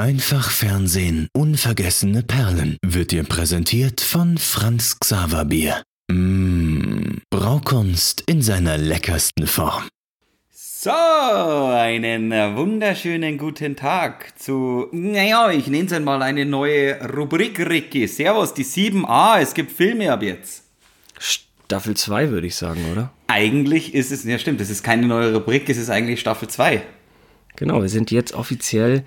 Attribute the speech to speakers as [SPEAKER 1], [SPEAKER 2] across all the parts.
[SPEAKER 1] Einfach Fernsehen, unvergessene Perlen wird dir präsentiert von Franz Xaver Bier. Mmh, Braukunst in seiner leckersten Form.
[SPEAKER 2] So, einen wunderschönen guten Tag zu, naja, ich nenne es einmal eine neue Rubrik, Ricky. Servus, die 7a, es gibt Filme ab jetzt.
[SPEAKER 3] Staffel 2 würde ich sagen, oder?
[SPEAKER 2] Eigentlich ist es, ja stimmt, es ist keine neue Rubrik, es ist eigentlich Staffel 2.
[SPEAKER 3] Genau, wir sind jetzt offiziell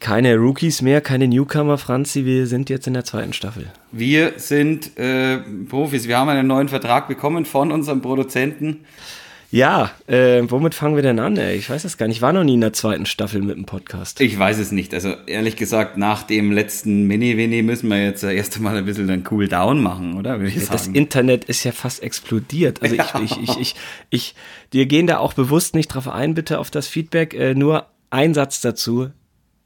[SPEAKER 3] keine Rookies mehr, keine Newcomer, Franzi, wir sind jetzt in der zweiten Staffel.
[SPEAKER 2] Wir sind äh, Profis, wir haben einen neuen Vertrag bekommen von unserem Produzenten.
[SPEAKER 3] Ja, äh, womit fangen wir denn an? Ey? Ich weiß es gar nicht. Ich war noch nie in der zweiten Staffel mit dem Podcast.
[SPEAKER 2] Ich weiß es nicht. Also ehrlich gesagt, nach dem letzten Mini-Winnie müssen wir jetzt erst einmal ein bisschen einen Cool-Down machen, oder?
[SPEAKER 3] Ja, das Internet ist ja fast explodiert. Also ja. ich, ich, ich, ich, ich, wir gehen da auch bewusst nicht drauf ein, bitte auf das Feedback. Äh, nur ein Satz dazu.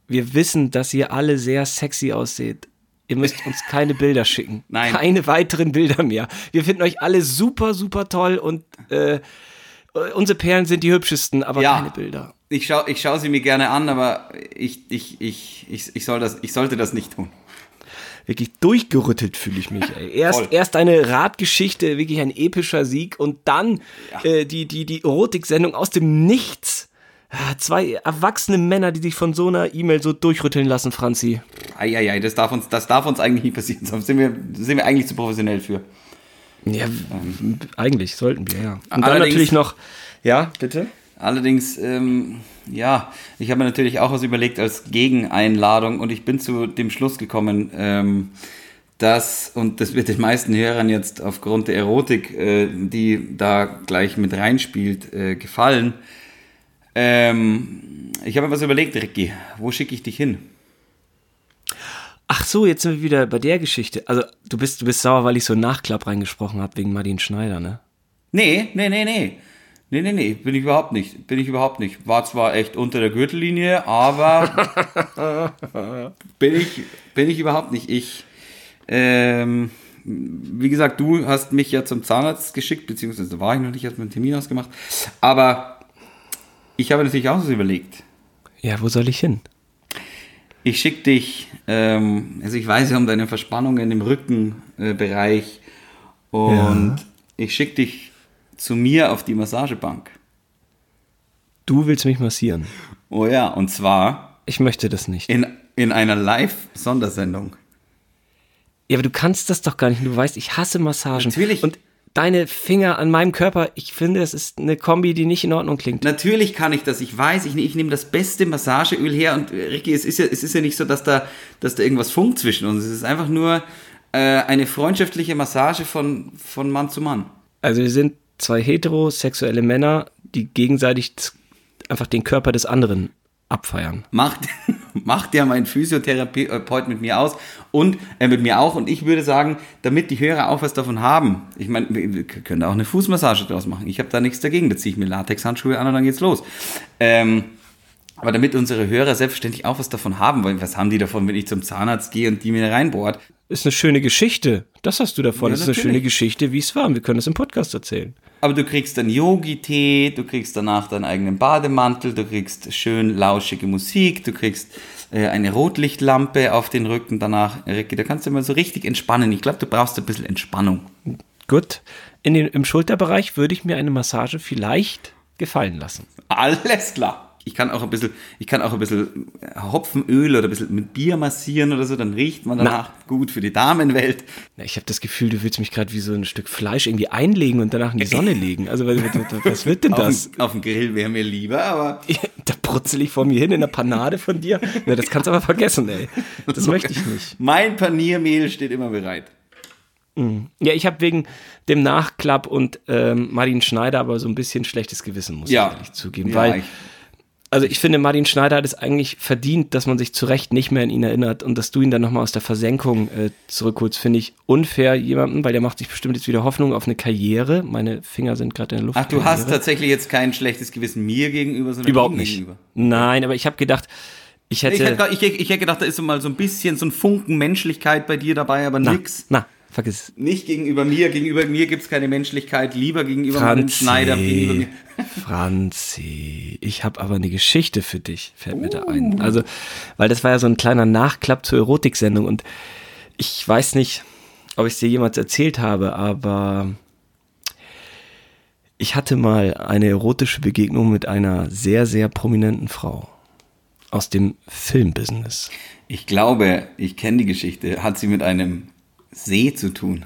[SPEAKER 3] Wir wissen, dass ihr alle sehr sexy ausseht. Ihr müsst uns keine Bilder schicken.
[SPEAKER 2] Nein.
[SPEAKER 3] Keine weiteren Bilder mehr. Wir finden euch alle super, super toll und äh, unsere Perlen sind die hübschesten, aber ja, keine Bilder.
[SPEAKER 2] Ich schaue ich schau sie mir gerne an, aber ich, ich, ich, ich, ich, soll das, ich sollte das nicht tun.
[SPEAKER 3] Wirklich durchgerüttelt fühle ich mich. Ey. Erst, erst eine Radgeschichte, wirklich ein epischer Sieg und dann ja. äh, die, die, die Erotik-Sendung aus dem Nichts. Zwei erwachsene Männer, die sich von so einer E-Mail so durchrütteln lassen, Franzi.
[SPEAKER 2] Eieiei, das darf uns, das darf uns eigentlich nie passieren. Da sind wir, sind wir eigentlich zu professionell für.
[SPEAKER 3] Ja, ähm, eigentlich sollten wir, ja. Und dann natürlich noch, ja, bitte?
[SPEAKER 2] Allerdings, ähm, ja, ich habe mir natürlich auch was überlegt als Gegeneinladung und ich bin zu dem Schluss gekommen, ähm, dass, und das wird den meisten Hörern jetzt aufgrund der Erotik, äh, die da gleich mit reinspielt, äh, gefallen. Ähm, ich habe mir was überlegt, Ricky. Wo schicke ich dich hin?
[SPEAKER 3] Ach so, jetzt sind wir wieder bei der Geschichte. Also, du bist, du bist sauer, weil ich so Nachklapp reingesprochen habe wegen Martin Schneider, ne?
[SPEAKER 2] Nee, nee, nee, nee. Nee, nee, nee, bin ich überhaupt nicht. Bin ich überhaupt nicht. War zwar echt unter der Gürtellinie, aber bin, ich, bin ich überhaupt nicht. Ich, ähm, wie gesagt, du hast mich ja zum Zahnarzt geschickt, beziehungsweise war ich noch nicht, hast mir einen Termin ausgemacht. Aber ich habe natürlich auch so überlegt.
[SPEAKER 3] Ja, wo soll ich hin?
[SPEAKER 2] Ich schicke dich, ähm, also ich weiß ja um deine Verspannungen im Rückenbereich äh, und ja. ich schicke dich zu mir auf die Massagebank.
[SPEAKER 3] Du willst mich massieren?
[SPEAKER 2] Oh ja, und zwar.
[SPEAKER 3] Ich möchte das nicht.
[SPEAKER 2] In, in einer Live-Sondersendung.
[SPEAKER 3] Ja, aber du kannst das doch gar nicht. Du weißt, ich hasse Massagen.
[SPEAKER 2] Natürlich.
[SPEAKER 3] Und deine Finger an meinem Körper, ich finde, es ist eine Kombi, die nicht in Ordnung klingt.
[SPEAKER 2] Natürlich kann ich das. Ich weiß, ich, ich nehme das beste Massageöl her und Ricky, es ist ja, es ist ja nicht so, dass da, dass da irgendwas funkt zwischen uns. Es ist einfach nur äh, eine freundschaftliche Massage von, von Mann zu Mann.
[SPEAKER 3] Also wir sind zwei heterosexuelle Männer, die gegenseitig einfach den Körper des anderen abfeiern.
[SPEAKER 2] Macht, macht ja mein Physiotherapeut mit mir aus und äh, mit mir auch. Und ich würde sagen, damit die Hörer auch was davon haben, ich meine, wir können da auch eine Fußmassage draus machen. Ich habe da nichts dagegen. Da ziehe ich mir Latexhandschuhe an und dann geht's los. Ähm, aber damit unsere Hörer selbstverständlich auch was davon haben, weil was haben die davon, wenn ich zum Zahnarzt gehe und die mir reinbohrt?
[SPEAKER 3] Ist eine schöne Geschichte. Das hast du davon. Ja, das ist natürlich. eine schöne Geschichte, wie es war. Wir können das im Podcast erzählen.
[SPEAKER 2] Aber du kriegst dann Yogi-Tee, du kriegst danach deinen eigenen Bademantel, du kriegst schön lauschige Musik, du kriegst äh, eine Rotlichtlampe auf den Rücken danach. Ricky, da kannst du mal so richtig entspannen. Ich glaube, du brauchst ein bisschen Entspannung.
[SPEAKER 3] Gut. In den, Im Schulterbereich würde ich mir eine Massage vielleicht gefallen lassen.
[SPEAKER 2] Alles klar ich kann auch ein bisschen, ich kann auch ein bisschen Hopfenöl oder ein bisschen mit Bier massieren oder so, dann riecht man danach Na. gut für die Damenwelt.
[SPEAKER 3] Na, ich habe das Gefühl, du willst mich gerade wie so ein Stück Fleisch irgendwie einlegen und danach in die Sonne legen. Also was, was wird denn das?
[SPEAKER 2] auf, dem, auf dem Grill wäre mir lieber, aber.
[SPEAKER 3] da brutzel ich vor mir hin in der Panade von dir. Na, das kannst du aber vergessen, ey. Das möchte ich nicht.
[SPEAKER 2] Mein Paniermehl steht immer bereit.
[SPEAKER 3] Mhm. Ja, ich habe wegen dem Nachklapp und ähm, Martin Schneider aber so ein bisschen schlechtes Gewissen, muss ja. ich ehrlich zugeben. Ja, weil ich also ich finde, Martin Schneider hat es eigentlich verdient, dass man sich zu Recht nicht mehr an ihn erinnert und dass du ihn dann nochmal aus der Versenkung äh, zurückholst, finde ich unfair jemandem, weil der macht sich bestimmt jetzt wieder Hoffnung auf eine Karriere. Meine Finger sind gerade in der Luft.
[SPEAKER 2] Ach, du hast tatsächlich jetzt kein schlechtes Gewissen mir gegenüber, sondern
[SPEAKER 3] Überhaupt nicht. Gegenüber. Nein, aber ich habe gedacht, ich hätte...
[SPEAKER 2] Ich hätte, ich, ich hätte gedacht, da ist so mal so ein bisschen so ein Funken Menschlichkeit bei dir dabei, aber
[SPEAKER 3] na,
[SPEAKER 2] nix.
[SPEAKER 3] Na, Vergiss.
[SPEAKER 2] Nicht gegenüber mir. Gegenüber mir gibt es keine Menschlichkeit. Lieber gegenüber Franzi, Schneider. Gegenüber mir.
[SPEAKER 3] Franzi, ich habe aber eine Geschichte für dich, fällt uh. mir da ein. Uh. Also, weil das war ja so ein kleiner Nachklapp zur Erotiksendung und ich weiß nicht, ob ich es dir jemals erzählt habe, aber ich hatte mal eine erotische Begegnung mit einer sehr, sehr prominenten Frau aus dem Filmbusiness.
[SPEAKER 2] Ich glaube, ich kenne die Geschichte. Hat sie mit einem See zu tun?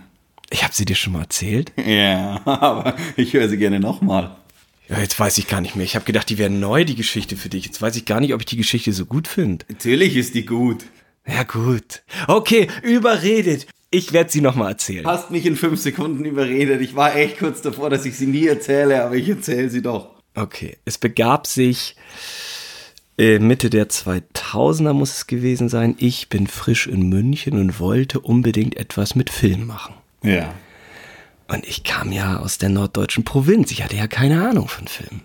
[SPEAKER 3] Ich habe sie dir schon mal erzählt.
[SPEAKER 2] Ja, aber ich höre sie gerne nochmal.
[SPEAKER 3] Ja, jetzt weiß ich gar nicht mehr. Ich habe gedacht, die wäre neu, die Geschichte für dich. Jetzt weiß ich gar nicht, ob ich die Geschichte so gut finde.
[SPEAKER 2] Natürlich ist die gut.
[SPEAKER 3] Ja, gut. Okay, überredet. Ich werde sie nochmal erzählen.
[SPEAKER 2] Hast mich in fünf Sekunden überredet. Ich war echt kurz davor, dass ich sie nie erzähle, aber ich erzähle sie doch.
[SPEAKER 3] Okay, es begab sich Mitte der 2000er muss es gewesen sein. Ich bin frisch in München und wollte unbedingt etwas mit Film machen.
[SPEAKER 2] Ja.
[SPEAKER 3] Und ich kam ja aus der norddeutschen Provinz. Ich hatte ja keine Ahnung von Film.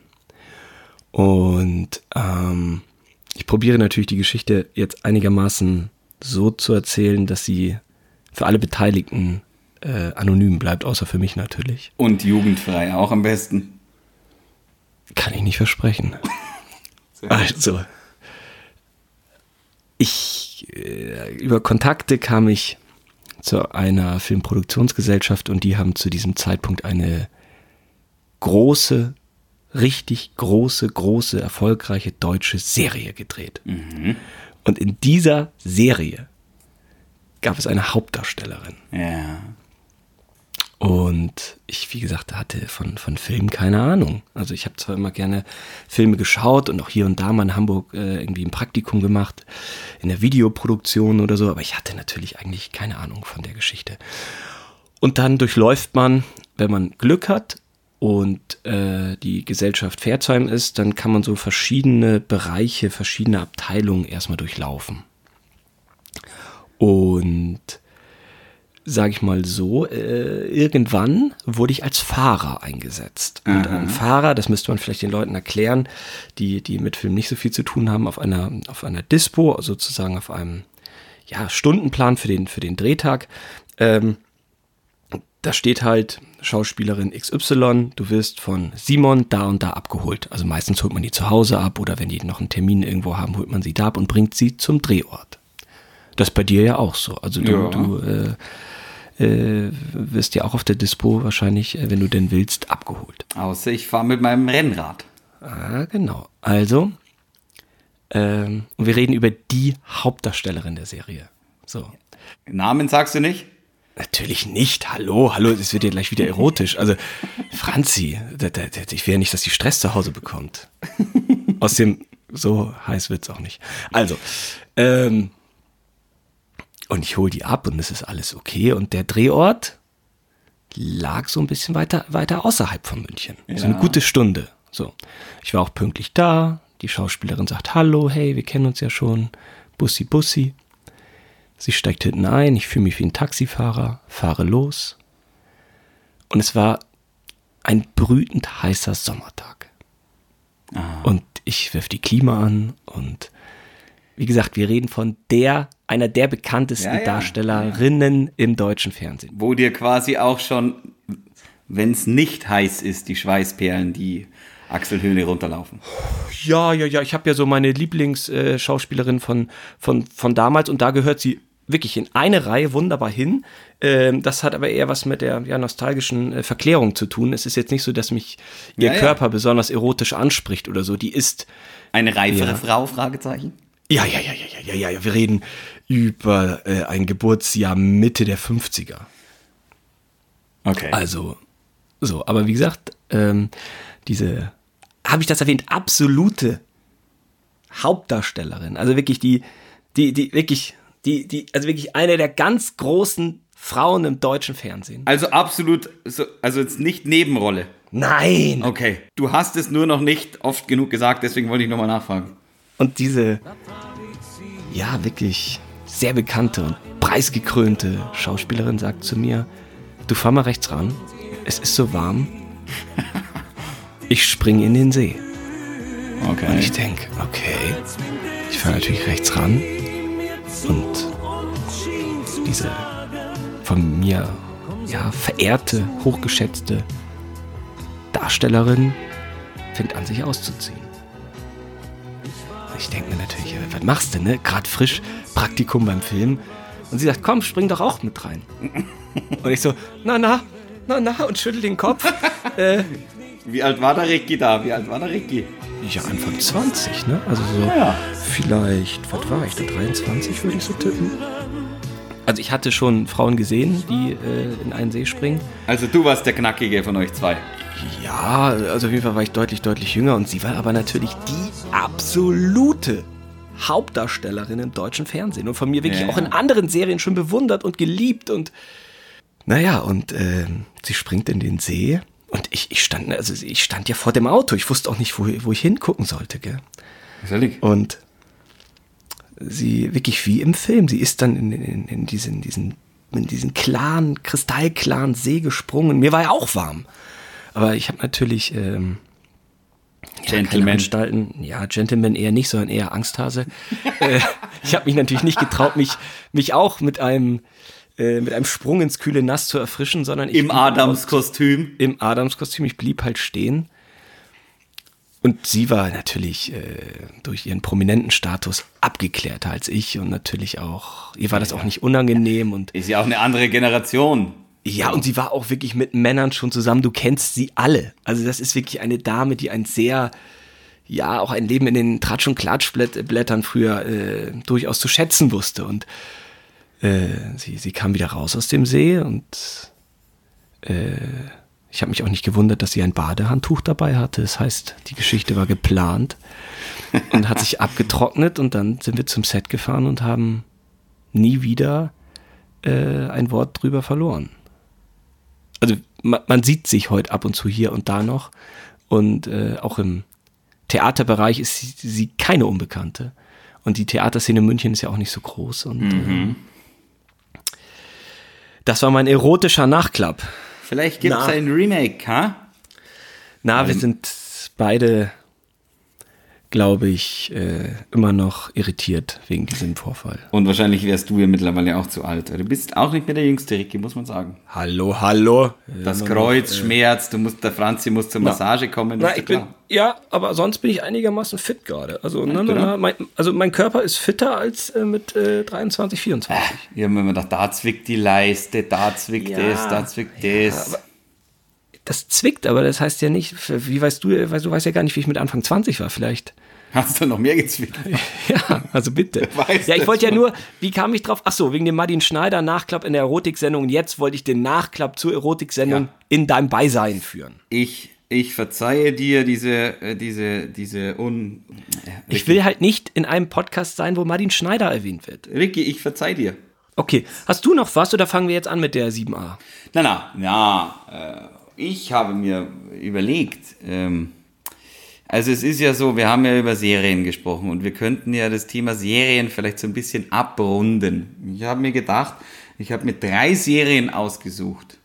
[SPEAKER 3] Und ähm, ich probiere natürlich die Geschichte jetzt einigermaßen so zu erzählen, dass sie für alle Beteiligten äh, anonym bleibt, außer für mich natürlich.
[SPEAKER 2] Und jugendfrei auch am besten.
[SPEAKER 3] Kann ich nicht versprechen. also, ich, äh, über Kontakte kam ich zu einer Filmproduktionsgesellschaft und die haben zu diesem Zeitpunkt eine große, richtig große, große, erfolgreiche deutsche Serie gedreht. Mhm. Und in dieser Serie gab es eine Hauptdarstellerin.
[SPEAKER 2] Ja.
[SPEAKER 3] Und ich, wie gesagt, hatte von, von Filmen keine Ahnung. Also ich habe zwar immer gerne Filme geschaut und auch hier und da mal in Hamburg äh, irgendwie ein Praktikum gemacht, in der Videoproduktion oder so, aber ich hatte natürlich eigentlich keine Ahnung von der Geschichte. Und dann durchläuft man, wenn man Glück hat und äh, die Gesellschaft Pforzheim ist, dann kann man so verschiedene Bereiche, verschiedene Abteilungen erstmal durchlaufen. Und sage ich mal so, äh, irgendwann wurde ich als Fahrer eingesetzt. Und mhm. ein Fahrer, das müsste man vielleicht den Leuten erklären, die, die mit Film nicht so viel zu tun haben, auf einer, auf einer Dispo, sozusagen auf einem ja, Stundenplan für den, für den Drehtag. Ähm, da steht halt Schauspielerin XY, du wirst von Simon da und da abgeholt. Also meistens holt man die zu Hause ab oder wenn die noch einen Termin irgendwo haben, holt man sie da ab und bringt sie zum Drehort. Das ist bei dir ja auch so. Also du, ja. du äh, äh, wirst ja auch auf der Dispo wahrscheinlich, äh, wenn du denn willst, abgeholt.
[SPEAKER 2] Außer ich fahre mit meinem Rennrad.
[SPEAKER 3] Ah, genau. Also, ähm, wir reden über die Hauptdarstellerin der Serie. So.
[SPEAKER 2] Namen sagst du nicht?
[SPEAKER 3] Natürlich nicht. Hallo, hallo, es wird ja gleich wieder erotisch. Also, Franzi, ich will ja nicht, dass die Stress zu Hause bekommt. Aus dem, so heiß wird es auch nicht. Also, ähm, und ich hole die ab und es ist alles okay. Und der Drehort lag so ein bisschen weiter, weiter außerhalb von München. Ja. So eine gute Stunde. So. Ich war auch pünktlich da. Die Schauspielerin sagt Hallo, hey, wir kennen uns ja schon. Bussi, Bussi. Sie steigt hinten ein. Ich fühle mich wie ein Taxifahrer, fahre los. Und es war ein brütend heißer Sommertag. Aha. Und ich wirf die Klima an und wie gesagt, wir reden von der, einer der bekanntesten ja, ja, Darstellerinnen ja. im deutschen Fernsehen.
[SPEAKER 2] Wo dir quasi auch schon, wenn es nicht heiß ist, die Schweißperlen, die Achselhöhle runterlaufen.
[SPEAKER 3] Ja, ja, ja. Ich habe ja so meine Lieblingsschauspielerin äh, von, von, von damals und da gehört sie wirklich in eine Reihe wunderbar hin. Ähm, das hat aber eher was mit der ja, nostalgischen äh, Verklärung zu tun. Es ist jetzt nicht so, dass mich ihr ja, Körper ja. besonders erotisch anspricht oder so. Die ist.
[SPEAKER 2] Eine reifere Frau? Fragezeichen.
[SPEAKER 3] Ja, ja, ja, ja, ja, ja, Wir reden über äh, ein Geburtsjahr Mitte der 50er.
[SPEAKER 2] Okay.
[SPEAKER 3] Also, so, aber wie gesagt, ähm, diese, habe ich das erwähnt, absolute Hauptdarstellerin. Also wirklich die, die, die, wirklich, die, die, also wirklich eine der ganz großen Frauen im deutschen Fernsehen.
[SPEAKER 2] Also absolut, so, also jetzt nicht Nebenrolle.
[SPEAKER 3] Nein.
[SPEAKER 2] Okay. Du hast es nur noch nicht oft genug gesagt, deswegen wollte ich nochmal nachfragen.
[SPEAKER 3] Und diese, ja, wirklich sehr bekannte und preisgekrönte Schauspielerin sagt zu mir, du fahr mal rechts ran, es ist so warm, ich spring in den See. Okay. Und ich denke, okay, ich fahre natürlich rechts ran und diese von mir ja, verehrte, hochgeschätzte Darstellerin fängt an, sich auszuziehen. Ich denke mir natürlich, äh, was machst du, ne? Gerade frisch Praktikum beim Film. Und sie sagt, komm, spring doch auch mit rein. Und ich so, na, na, na, na, und schüttel den Kopf.
[SPEAKER 2] äh, Wie alt war der Ricky da? Wie alt war der Ricky?
[SPEAKER 3] Ja, Anfang 20, ne? Also so ja. vielleicht, was war ich da, 23 würde ich so tippen. Also ich hatte schon Frauen gesehen, die äh, in einen See springen.
[SPEAKER 2] Also du warst der Knackige von euch zwei.
[SPEAKER 3] Ja, also auf jeden Fall war ich deutlich, deutlich jünger und sie war aber natürlich die absolute Hauptdarstellerin im deutschen Fernsehen und von mir wirklich ja. auch in anderen Serien schon bewundert und geliebt und naja, und äh, sie springt in den See und ich, ich stand, also ich stand ja vor dem Auto, ich wusste auch nicht, wo, wo ich hingucken sollte, gell? Und sie wirklich wie im Film. Sie ist dann in, in, in diesen, diesen, in diesen klaren, kristallklaren See gesprungen. Mir war ja auch warm. Aber ich habe natürlich ähm,
[SPEAKER 2] Gentleman.
[SPEAKER 3] Anstalten. Ja, Gentleman eher nicht, sondern eher Angsthase. äh, ich habe mich natürlich nicht getraut, mich, mich auch mit einem äh, mit einem Sprung ins kühle Nass zu erfrischen, sondern
[SPEAKER 2] im Adamskostüm.
[SPEAKER 3] Im Adamskostüm. Ich blieb halt stehen und sie war natürlich äh, durch ihren prominenten Status abgeklärter als ich und natürlich auch, ihr war das auch nicht unangenehm und.
[SPEAKER 2] Ist ja auch eine andere Generation.
[SPEAKER 3] Ja, und sie war auch wirklich mit Männern schon zusammen. Du kennst sie alle. Also, das ist wirklich eine Dame, die ein sehr, ja, auch ein Leben in den Tratsch- und Klatschblättern früher äh, durchaus zu schätzen wusste. Und äh, sie, sie kam wieder raus aus dem See und äh, ich habe mich auch nicht gewundert, dass sie ein Badehandtuch dabei hatte. Das heißt, die Geschichte war geplant und hat sich abgetrocknet und dann sind wir zum Set gefahren und haben nie wieder äh, ein Wort drüber verloren. Also man, man, sieht sich heute ab und zu hier und da noch und äh, auch im Theaterbereich ist sie, sie, keine Unbekannte. Und die Theaterszene in München ist ja auch nicht so groß. Und mhm. äh, das war mein erotischer Nachklapp.
[SPEAKER 2] Vielleicht gibt es ein Remake, ha?
[SPEAKER 3] Na, wir sind beide glaube ich, äh, immer noch irritiert wegen diesem Vorfall.
[SPEAKER 2] Und wahrscheinlich wärst du ja mittlerweile auch zu alt. Du bist auch nicht mehr der jüngste Ricky, muss man sagen.
[SPEAKER 3] Hallo, hallo.
[SPEAKER 2] Das immer Kreuz noch, äh, schmerzt, du musst, der Franzi muss zur Massage na, kommen.
[SPEAKER 3] Na, ich bin, ja, aber sonst bin ich einigermaßen fit gerade. Also, na, na, mein, also mein Körper ist fitter als äh, mit äh, 23, 24. Äh,
[SPEAKER 2] ich habe mir gedacht, da zwickt die Leiste, da zwickt ja, das, da zwickt ja, das
[SPEAKER 3] das zwickt, aber das heißt ja nicht, wie weißt du, weil du weißt ja gar nicht, wie ich mit Anfang 20 war, vielleicht.
[SPEAKER 2] Hast du noch mehr gezwickt?
[SPEAKER 3] Ja, also bitte. ja, ich wollte ja nur, wie kam ich drauf? Ach so, wegen dem Martin Schneider Nachklapp in der Erotiksendung. Und jetzt wollte ich den Nachklapp zur Erotiksendung ja. in deinem Beisein führen.
[SPEAKER 2] Ich, ich verzeihe dir diese, äh, diese, diese un.
[SPEAKER 3] Äh, ich will halt nicht in einem Podcast sein, wo Martin Schneider erwähnt wird.
[SPEAKER 2] Ricky, ich verzeih dir.
[SPEAKER 3] Okay, hast du noch was oder fangen wir jetzt an mit der 7a?
[SPEAKER 2] Na, na, ja, äh, ich habe mir überlegt, ähm, also es ist ja so, wir haben ja über Serien gesprochen und wir könnten ja das Thema Serien vielleicht so ein bisschen abrunden. Ich habe mir gedacht, ich habe mir drei Serien ausgesucht,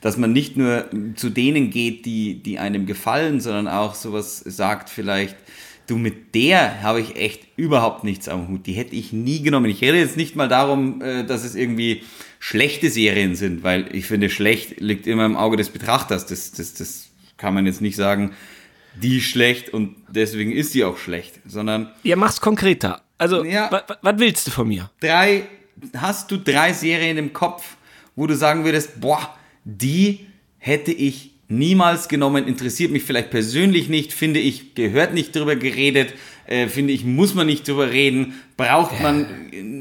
[SPEAKER 2] dass man nicht nur zu denen geht, die, die einem gefallen, sondern auch sowas sagt vielleicht, du mit der habe ich echt überhaupt nichts am Hut. Die hätte ich nie genommen. Ich rede jetzt nicht mal darum, äh, dass es irgendwie schlechte Serien sind, weil ich finde, schlecht liegt immer im Auge des Betrachters. Das, das, das kann man jetzt nicht sagen, die schlecht und deswegen ist die auch schlecht, sondern.
[SPEAKER 3] Ja, mach's konkreter. Also, ja, was willst du von mir?
[SPEAKER 2] Drei, hast du drei Serien im Kopf, wo du sagen würdest, boah, die hätte ich niemals genommen, interessiert mich vielleicht persönlich nicht, finde ich, gehört nicht drüber geredet, äh, finde ich, muss man nicht drüber reden, braucht man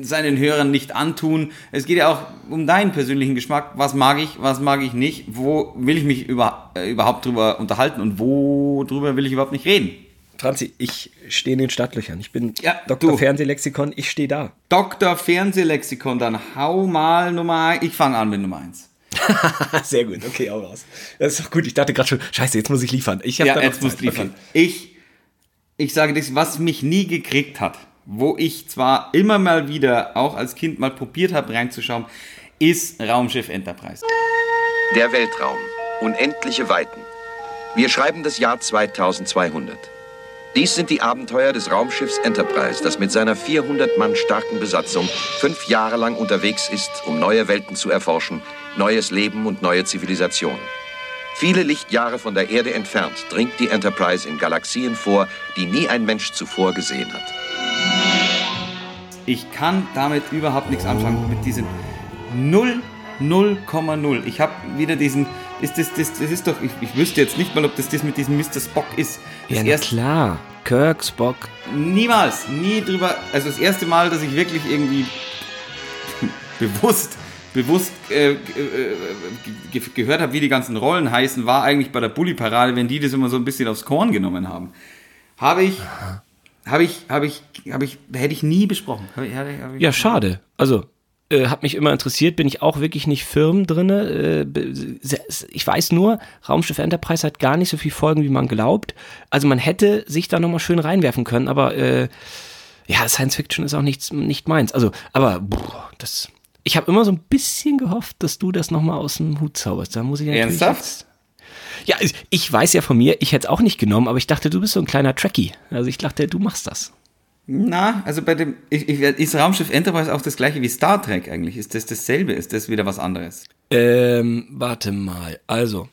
[SPEAKER 2] seinen Hörern nicht antun. Es geht ja auch um deinen persönlichen Geschmack. Was mag ich, was mag ich nicht? Wo will ich mich über, äh, überhaupt drüber unterhalten und wo drüber will ich überhaupt nicht reden?
[SPEAKER 3] Franzi, ich stehe in den Stadtlöchern. Ich bin ja, Dr. Du. Fernsehlexikon, ich stehe da.
[SPEAKER 2] Dr. Fernsehlexikon, dann hau mal Nummer 1. Ich fange an mit Nummer 1.
[SPEAKER 3] Sehr gut, okay, auch raus. Das ist doch gut. Ich dachte gerade schon, scheiße, jetzt muss ich liefern. Ich
[SPEAKER 2] habe ja, jetzt muss liefern. Ich ich sage das, was mich nie gekriegt hat, wo ich zwar immer mal wieder auch als Kind mal probiert habe reinzuschauen, ist Raumschiff Enterprise.
[SPEAKER 4] Der Weltraum. Unendliche Weiten. Wir schreiben das Jahr 2200. Dies sind die Abenteuer des Raumschiffs Enterprise, das mit seiner 400 Mann starken Besatzung fünf Jahre lang unterwegs ist, um neue Welten zu erforschen, neues Leben und neue Zivilisationen. Viele Lichtjahre von der Erde entfernt dringt die Enterprise in Galaxien vor, die nie ein Mensch zuvor gesehen hat.
[SPEAKER 2] Ich kann damit überhaupt nichts anfangen, mit diesen 0, 0,0. Ich habe wieder diesen, ist das, das, das ist doch, ich, ich wüsste jetzt nicht mal, ob das das mit diesem Mr. Spock ist. Das
[SPEAKER 3] ja, na klar. Kirk, Spock.
[SPEAKER 2] Niemals, nie drüber, also das erste Mal, dass ich wirklich irgendwie bewusst bewusst äh, äh, ge gehört habe, wie die ganzen Rollen heißen, war eigentlich bei der Bully-Parade, wenn die das immer so ein bisschen aufs Korn genommen haben. Habe ich, habe ich, habe ich, habe ich, hätte ich nie besprochen. Hab ich, hab
[SPEAKER 3] ich, ja, schade. Also, äh, hat mich immer interessiert, bin ich auch wirklich nicht firm drin. Äh, ich weiß nur, Raumschiff Enterprise hat gar nicht so viel Folgen, wie man glaubt. Also man hätte sich da nochmal schön reinwerfen können, aber äh, ja, Science Fiction ist auch nichts, nicht meins. Also, aber boah, das ich habe immer so ein bisschen gehofft, dass du das nochmal aus dem Hut zauberst. Da muss ich
[SPEAKER 2] Ernsthaft? Jetzt,
[SPEAKER 3] ja, ich weiß ja von mir, ich hätte es auch nicht genommen, aber ich dachte, du bist so ein kleiner Trekkie. Also ich dachte, du machst das.
[SPEAKER 2] Na, also bei dem, ich, ich, ist Raumschiff Enterprise auch das gleiche wie Star Trek eigentlich? Ist das dasselbe? Ist das wieder was anderes?
[SPEAKER 3] Ähm, warte mal. Also,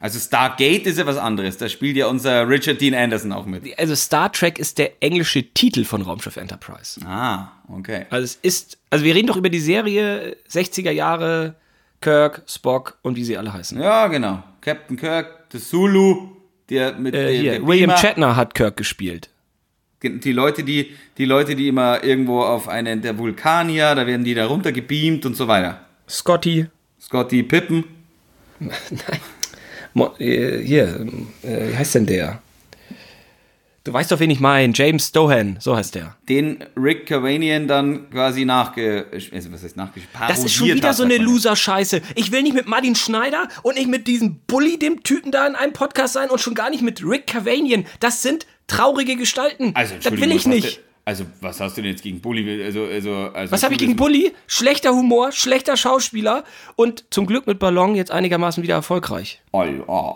[SPEAKER 2] also Stargate ist ja was anderes. Da spielt ja unser Richard Dean Anderson auch mit.
[SPEAKER 3] Also Star Trek ist der englische Titel von Raumschiff Enterprise.
[SPEAKER 2] Ah, okay.
[SPEAKER 3] Also es ist, also wir reden doch über die Serie 60er Jahre, Kirk, Spock und wie sie alle heißen.
[SPEAKER 2] Ja, genau. Captain Kirk, der Zulu, der mit
[SPEAKER 3] äh, hier, der William Shatner hat Kirk gespielt.
[SPEAKER 2] Die Leute, die, die Leute, die immer irgendwo auf einen der Vulkanier, da werden die da runter gebeamt und so weiter.
[SPEAKER 3] Scotty.
[SPEAKER 2] Scotty Pippen.
[SPEAKER 3] Nein. Äh, hier, äh, wie heißt denn der? Du weißt doch, wen ich meine. James Dohan, so heißt der.
[SPEAKER 2] Den Rick Cavanian dann quasi nachge... Also was heißt nachge...
[SPEAKER 3] Das ist schon wieder so eine Loser-Scheiße. Ich will nicht mit Martin Schneider und nicht mit diesem Bully, dem Typen da in einem Podcast sein und schon gar nicht mit Rick Cavanian. Das sind traurige Gestalten. Also, das will ich nicht.
[SPEAKER 2] Also, was hast du denn jetzt gegen Bully? Also, also, also
[SPEAKER 3] was habe ich gegen Bully? Schlechter Humor, schlechter Schauspieler und zum Glück mit Ballon jetzt einigermaßen wieder erfolgreich.
[SPEAKER 2] Oh,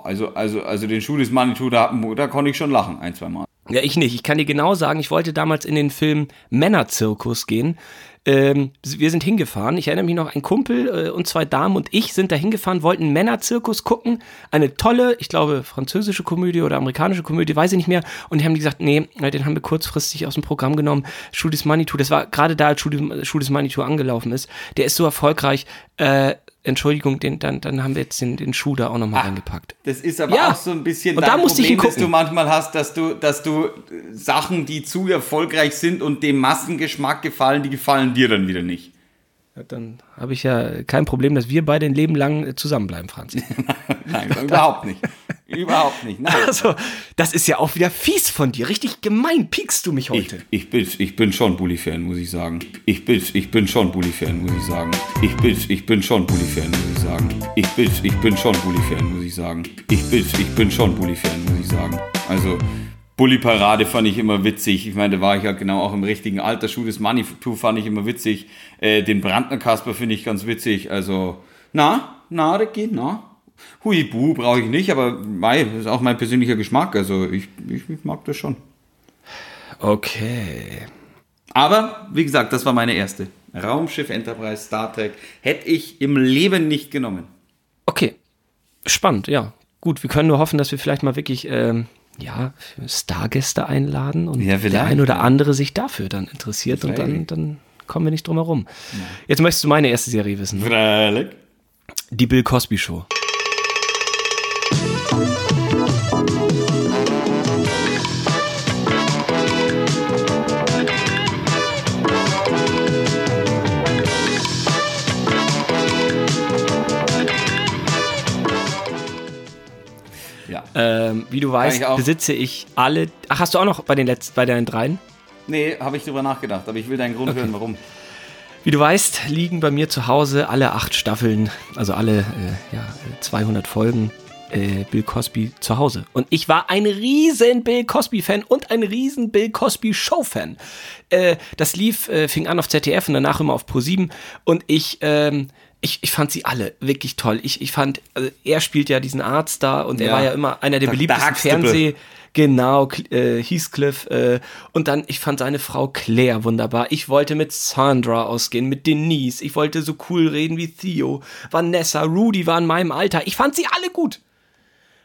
[SPEAKER 2] also, also, also den Schuh des Manitou, da, da konnte ich schon lachen, ein, zwei Mal.
[SPEAKER 3] Ja, ich nicht. Ich kann dir genau sagen, ich wollte damals in den Film Männerzirkus gehen. Ähm, wir sind hingefahren. Ich erinnere mich noch, ein Kumpel äh, und zwei Damen und ich sind da hingefahren, wollten Männerzirkus gucken. Eine tolle, ich glaube, französische Komödie oder amerikanische Komödie, weiß ich nicht mehr. Und die haben gesagt, nee, den haben wir kurzfristig aus dem Programm genommen. Schuh des Manitou, das war gerade da, als Schuh des Manitou angelaufen ist. Der ist so erfolgreich. Äh, Entschuldigung, den, dann, dann haben wir jetzt den, den Schuh da auch nochmal ah, reingepackt.
[SPEAKER 2] Das ist aber ja. auch so ein bisschen
[SPEAKER 3] und dein da musste Problem,
[SPEAKER 2] das du manchmal hast, dass du, dass du Sachen, die zu erfolgreich sind und dem Massengeschmack gefallen, die gefallen dir dann wieder nicht.
[SPEAKER 3] Ja, dann habe ich ja kein Problem, dass wir beide ein Leben lang äh, zusammenbleiben, Franz.
[SPEAKER 2] Nein, überhaupt nicht. Überhaupt nicht. Nein.
[SPEAKER 3] Also, das ist ja auch wieder fies von dir. Richtig gemein piekst du mich heute.
[SPEAKER 2] Ich, ich bin, ich bin schon Bully-Fan, muss ich sagen. Ich bin, ich bin schon Bully-Fan, muss ich sagen. Ich bin, ich bin schon Bully-Fan, muss ich sagen. Ich bin, ich bin schon Bully-Fan, muss ich sagen. Ich bin, ich bin schon Bully-Fan, muss ich sagen. Also, Bully-Parade fand ich immer witzig. Ich meine, da war ich ja genau auch im richtigen Alter. Schuh des Manitou fand ich immer witzig. Äh, den Brandner Kasper finde ich ganz witzig. Also, na, na, Ricky, na. Huibu brauche ich nicht, aber mei, das ist auch mein persönlicher Geschmack. Also, ich, ich, ich mag das schon.
[SPEAKER 3] Okay.
[SPEAKER 2] Aber, wie gesagt, das war meine erste. Raumschiff Enterprise Star Trek hätte ich im Leben nicht genommen.
[SPEAKER 3] Okay. Spannend, ja. Gut, wir können nur hoffen, dass wir vielleicht mal wirklich. Ähm ja, Stargäste einladen und ja, der ein oder andere sich dafür dann interessiert vielleicht. und dann, dann kommen wir nicht drum herum. Ja. Jetzt möchtest du meine erste Serie wissen.
[SPEAKER 2] Ne?
[SPEAKER 3] Die Bill Cosby Show. Ähm, wie du weißt, ich besitze ich alle. Ach, hast du auch noch bei den letzten, bei deinen dreien?
[SPEAKER 2] Nee, habe ich drüber nachgedacht, aber ich will deinen Grund okay. hören, warum.
[SPEAKER 3] Wie du weißt, liegen bei mir zu Hause alle acht Staffeln, also alle äh, ja, 200 Folgen äh, Bill Cosby zu Hause. Und ich war ein riesen Bill Cosby-Fan und ein riesen Bill Cosby-Show-Fan. Äh, das lief, äh, fing an auf ZDF und danach immer auf Pro7 und ich ähm, ich, ich fand sie alle wirklich toll. Ich, ich fand, also er spielt ja diesen Arzt da und ja. er war ja immer einer der da, beliebtesten Fernseh. Genau, äh, Heathcliff. Äh, und dann, ich fand seine Frau Claire wunderbar. Ich wollte mit Sandra ausgehen, mit Denise. Ich wollte so cool reden wie Theo. Vanessa, Rudy war in meinem Alter. Ich fand sie alle gut.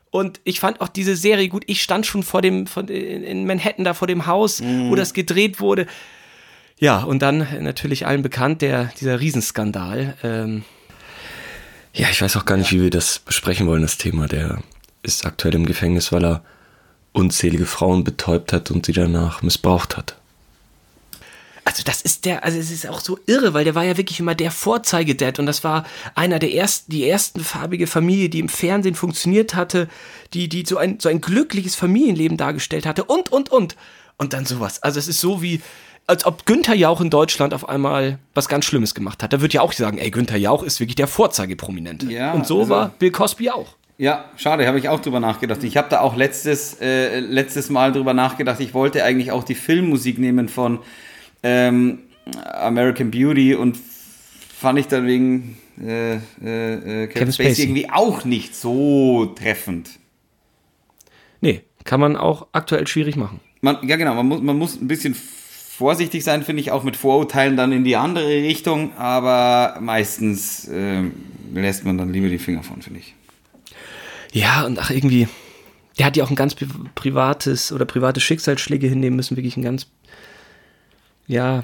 [SPEAKER 3] Und ich fand auch diese Serie gut. Ich stand schon vor dem, von, in Manhattan da vor dem Haus, mm. wo das gedreht wurde. Ja, und dann natürlich allen bekannt, der, dieser Riesenskandal. Ähm, ja, ich weiß auch gar nicht, wie wir das besprechen wollen, das Thema. Der ist aktuell im Gefängnis, weil er unzählige Frauen betäubt hat und sie danach missbraucht hat. Also das ist der, also es ist auch so irre, weil der war ja wirklich immer der Vorzeigedad und das war einer der ersten, die ersten farbige Familie, die im Fernsehen funktioniert hatte, die, die so ein, so ein glückliches Familienleben dargestellt hatte und, und, und. Und dann sowas. Also es ist so wie, als ob Günther Jauch in Deutschland auf einmal was ganz Schlimmes gemacht hat. Da würde ja auch sagen, ey, Günther Jauch ist wirklich der Vorzeigeprominente. Ja, und so also, war Bill Cosby auch.
[SPEAKER 2] Ja, schade, habe ich auch drüber nachgedacht. Ich habe da auch letztes, äh, letztes Mal drüber nachgedacht. Ich wollte eigentlich auch die Filmmusik nehmen von ähm, American Beauty und fand ich dann wegen äh, äh, Kevin, Kevin Spacey, Spacey irgendwie auch nicht so treffend.
[SPEAKER 3] Nee, kann man auch aktuell schwierig machen.
[SPEAKER 2] Man, ja, genau, man muss, man muss ein bisschen vorsichtig sein, finde ich, auch mit Vorurteilen dann in die andere Richtung, aber meistens äh, lässt man dann lieber die Finger von, finde ich.
[SPEAKER 3] Ja, und ach, irgendwie, der hat ja auch ein ganz privates oder private Schicksalsschläge hinnehmen müssen, wirklich ein ganz, ja,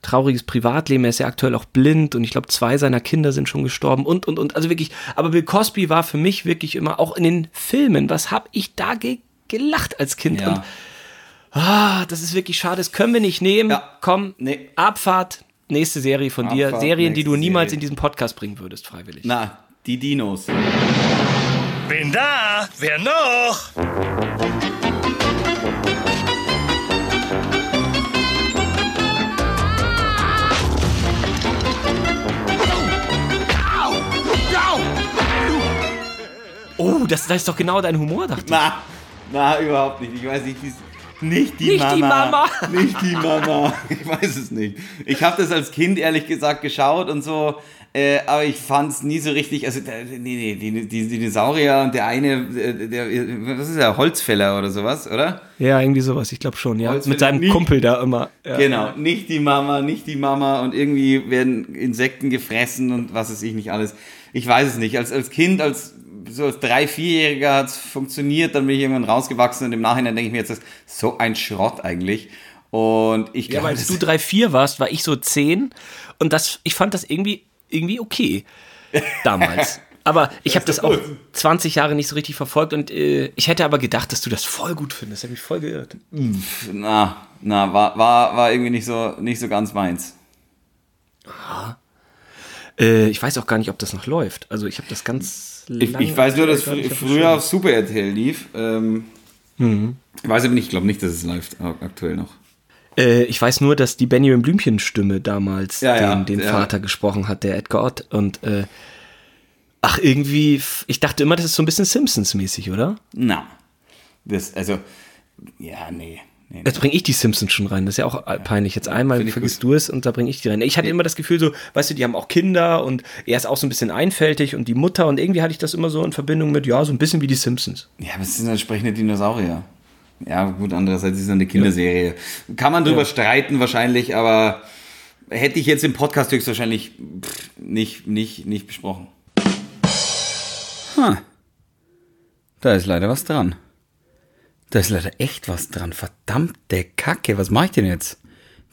[SPEAKER 3] trauriges Privatleben. Er ist ja aktuell auch blind und ich glaube, zwei seiner Kinder sind schon gestorben und, und, und. Also wirklich, aber Bill Cosby war für mich wirklich immer, auch in den Filmen, was habe ich da ge gelacht als Kind? Ja. Und Ah, das ist wirklich schade. Das können wir nicht nehmen. Ja. Komm, nee. Abfahrt, nächste Serie von Abfahrt, dir. Serien, die du niemals Serie. in diesen Podcast bringen würdest, freiwillig.
[SPEAKER 2] Na, die Dinos.
[SPEAKER 5] Bin da. Wer noch?
[SPEAKER 3] Oh, das, das ist doch genau dein Humor, dachte ich.
[SPEAKER 2] Na, na, überhaupt nicht. Ich weiß nicht, wie es nicht die nicht Mama. Die Mama. Nicht die Mama. Ich weiß es nicht. Ich habe das als Kind ehrlich gesagt geschaut und so, äh, aber ich fand es nie so richtig. Also, nee, nee, die, die Dinosaurier und der eine, äh, der, was ist der, Holzfäller oder sowas, oder?
[SPEAKER 3] Ja, irgendwie sowas, ich glaube schon, ja. Holzfäller, Mit seinem nicht, Kumpel da immer. Ja.
[SPEAKER 2] Genau, nicht die Mama, nicht die Mama und irgendwie werden Insekten gefressen und was weiß ich nicht alles. Ich weiß es nicht. Als, als Kind, als so als drei, vierjähriger hat es funktioniert, dann bin ich irgendwann rausgewachsen und im Nachhinein denke ich mir jetzt, das ist so ein Schrott eigentlich. Und ich
[SPEAKER 3] glaube. Ja, als du drei, vier warst, war ich so zehn und das, ich fand das irgendwie, irgendwie okay. Damals. Aber ich habe das auch 20 Jahre nicht so richtig verfolgt und äh, ich hätte aber gedacht, dass du das voll gut findest. Ich habe mich voll geirrt.
[SPEAKER 2] Na, na, war, war, war irgendwie nicht so, nicht so ganz meins.
[SPEAKER 3] Aha. Äh, ich weiß auch gar nicht, ob das noch läuft. Also ich habe das ganz
[SPEAKER 2] ich, ich, weiß nur, dass fr früher auf Super RTL lief. Ähm, mhm. Ich weiß aber nicht, ich glaube nicht, dass es läuft aktuell noch.
[SPEAKER 3] Äh, ich weiß nur, dass die Benjamin Blümchen-Stimme damals ja, den, ja, den ja. Vater gesprochen hat, der Edgar Ott. Und äh, ach, irgendwie, ich dachte immer, das ist so ein bisschen Simpsons-mäßig, oder?
[SPEAKER 2] Na. Das, also, ja, nee.
[SPEAKER 3] Nee, Jetzt bringe ich die Simpsons schon rein. Das ist ja auch peinlich. Jetzt einmal vergisst du es und da bringe ich die rein. Ich hatte immer das Gefühl, so, weißt du, die haben auch Kinder und er ist auch so ein bisschen einfältig und die Mutter und irgendwie hatte ich das immer so in Verbindung mit, ja, so ein bisschen wie die Simpsons.
[SPEAKER 2] Ja, aber es sind entsprechende Dinosaurier. Ja, gut, andererseits ist es eine Kinderserie. Ja. Kann man drüber ja. streiten wahrscheinlich, aber hätte ich jetzt im Podcast höchstwahrscheinlich nicht, nicht, nicht besprochen. Huh. Da ist leider was dran. Da ist leider echt was dran. Verdammte Kacke, was mache ich denn jetzt?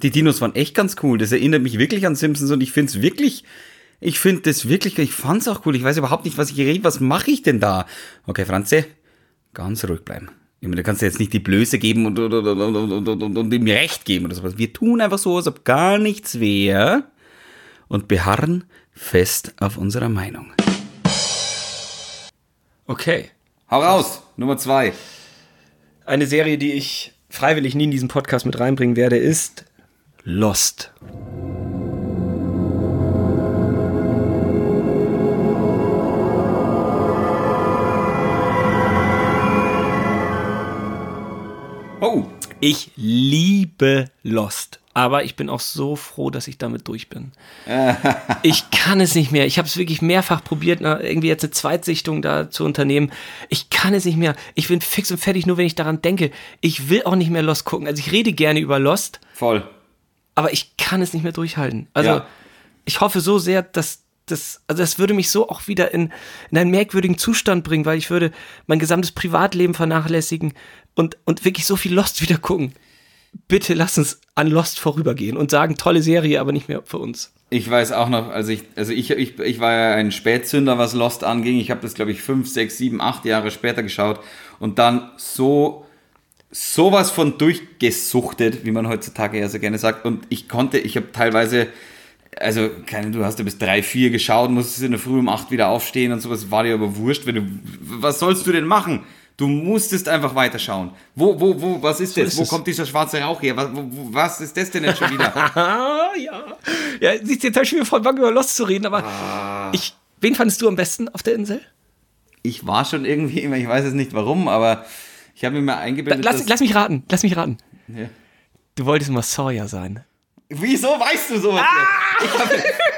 [SPEAKER 2] Die Dinos waren echt ganz cool. Das erinnert mich wirklich an Simpsons und ich finde es wirklich, ich finde das wirklich, ich fand es auch cool. Ich weiß überhaupt nicht, was ich rede. Was mache ich denn da? Okay, Franze, ganz ruhig bleiben. Ich meine, du kannst jetzt nicht die Blöße geben und, und, und, und, und, und ihm Recht geben oder sowas. Wir tun einfach so, als ob gar nichts wäre und beharren fest auf unserer Meinung.
[SPEAKER 3] Okay.
[SPEAKER 2] Hau raus, Nummer zwei.
[SPEAKER 3] Eine Serie, die ich freiwillig nie in diesen Podcast mit reinbringen werde, ist Lost. Oh. Ich liebe Lost. Aber ich bin auch so froh, dass ich damit durch bin. ich kann es nicht mehr. Ich habe es wirklich mehrfach probiert, irgendwie jetzt eine Zweitsichtung da zu unternehmen. Ich kann es nicht mehr. Ich bin fix und fertig, nur wenn ich daran denke. Ich will auch nicht mehr Lost gucken. Also ich rede gerne über Lost.
[SPEAKER 2] Voll.
[SPEAKER 3] Aber ich kann es nicht mehr durchhalten. Also ja. ich hoffe so sehr, dass das, also das würde mich so auch wieder in, in einen merkwürdigen Zustand bringen, weil ich würde mein gesamtes Privatleben vernachlässigen und, und wirklich so viel Lost wieder gucken. Bitte lass uns an Lost vorübergehen und sagen, tolle Serie, aber nicht mehr für uns.
[SPEAKER 2] Ich weiß auch noch, also ich, also ich, ich, ich war ja ein Spätzünder, was Lost anging. Ich habe das, glaube ich, fünf, sechs, sieben, acht Jahre später geschaut und dann so sowas von durchgesuchtet, wie man heutzutage ja so gerne sagt. Und ich konnte, ich habe teilweise also, keine, du hast ja bis drei, vier geschaut, musstest in der Früh um acht wieder aufstehen und sowas, war dir aber wurscht, wenn du, was sollst du denn machen? Du musstest einfach weiterschauen. Wo, wo, wo, was ist so das? Ist wo es. kommt dieser schwarze Rauch her? Was, wo, was ist das denn jetzt schon wieder?
[SPEAKER 3] ja. Ja, siehst jetzt halt schon wieder voll Bange über Lost zu reden, aber ah. ich, wen fandest du am besten auf der Insel?
[SPEAKER 2] Ich war schon irgendwie immer, ich weiß es nicht warum, aber ich habe mir mal eingebildet.
[SPEAKER 3] Lass, lass mich raten, lass mich raten. Ja. Du wolltest mal Sawyer sein.
[SPEAKER 2] Wieso weißt du sowas? Ah! Ich, hab,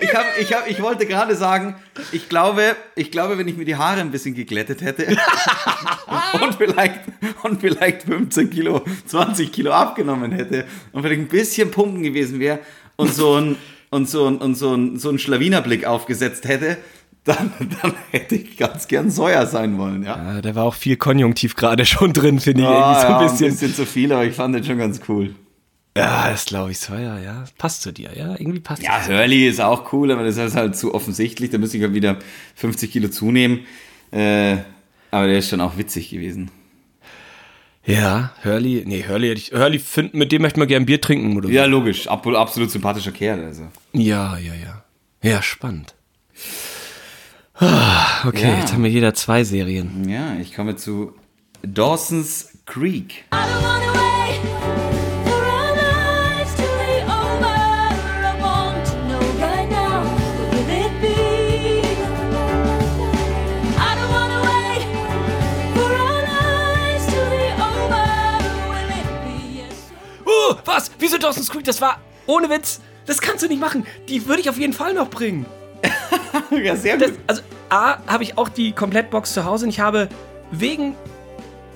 [SPEAKER 2] ich, hab, ich, hab, ich wollte gerade sagen, ich glaube, ich glaube, wenn ich mir die Haare ein bisschen geglättet hätte und, vielleicht, und vielleicht 15 Kilo, 20 Kilo abgenommen hätte und vielleicht ein bisschen pumpen gewesen wäre und so ein, und so ein, und so ein, so ein Schlawinerblick aufgesetzt hätte, dann, dann hätte ich ganz gern Säuer sein wollen, ja.
[SPEAKER 3] ja. Da war auch viel Konjunktiv gerade schon drin, finde ich.
[SPEAKER 2] Oh, irgendwie so ein, ja, bisschen. ein bisschen zu viel, aber ich fand den schon ganz cool.
[SPEAKER 3] Ja, das glaube ich so, ja, ja. Passt zu dir, ja. Irgendwie passt
[SPEAKER 2] Ja, Hurley ist auch cool, aber das ist halt zu offensichtlich. Da müsste ich halt wieder 50 Kilo zunehmen. Äh, aber der ist schon auch witzig gewesen.
[SPEAKER 3] Ja, Hurley, nee, Hurley, Hurley find, mit dem möchte man gerne Bier trinken, oder?
[SPEAKER 2] Ja, logisch. Ab, absolut sympathischer Kerl, also.
[SPEAKER 3] Ja, ja, ja. Ja, spannend. Ah, okay, ja. jetzt haben wir jeder zwei Serien.
[SPEAKER 2] Ja, ich komme zu Dawson's Creek. I don't wanna
[SPEAKER 3] was? Wieso Dawson's Creek? Das war ohne Witz. Das kannst du nicht machen. Die würde ich auf jeden Fall noch bringen.
[SPEAKER 2] ja, sehr gut.
[SPEAKER 3] Das, also, A, habe ich auch die Komplettbox zu Hause und ich habe wegen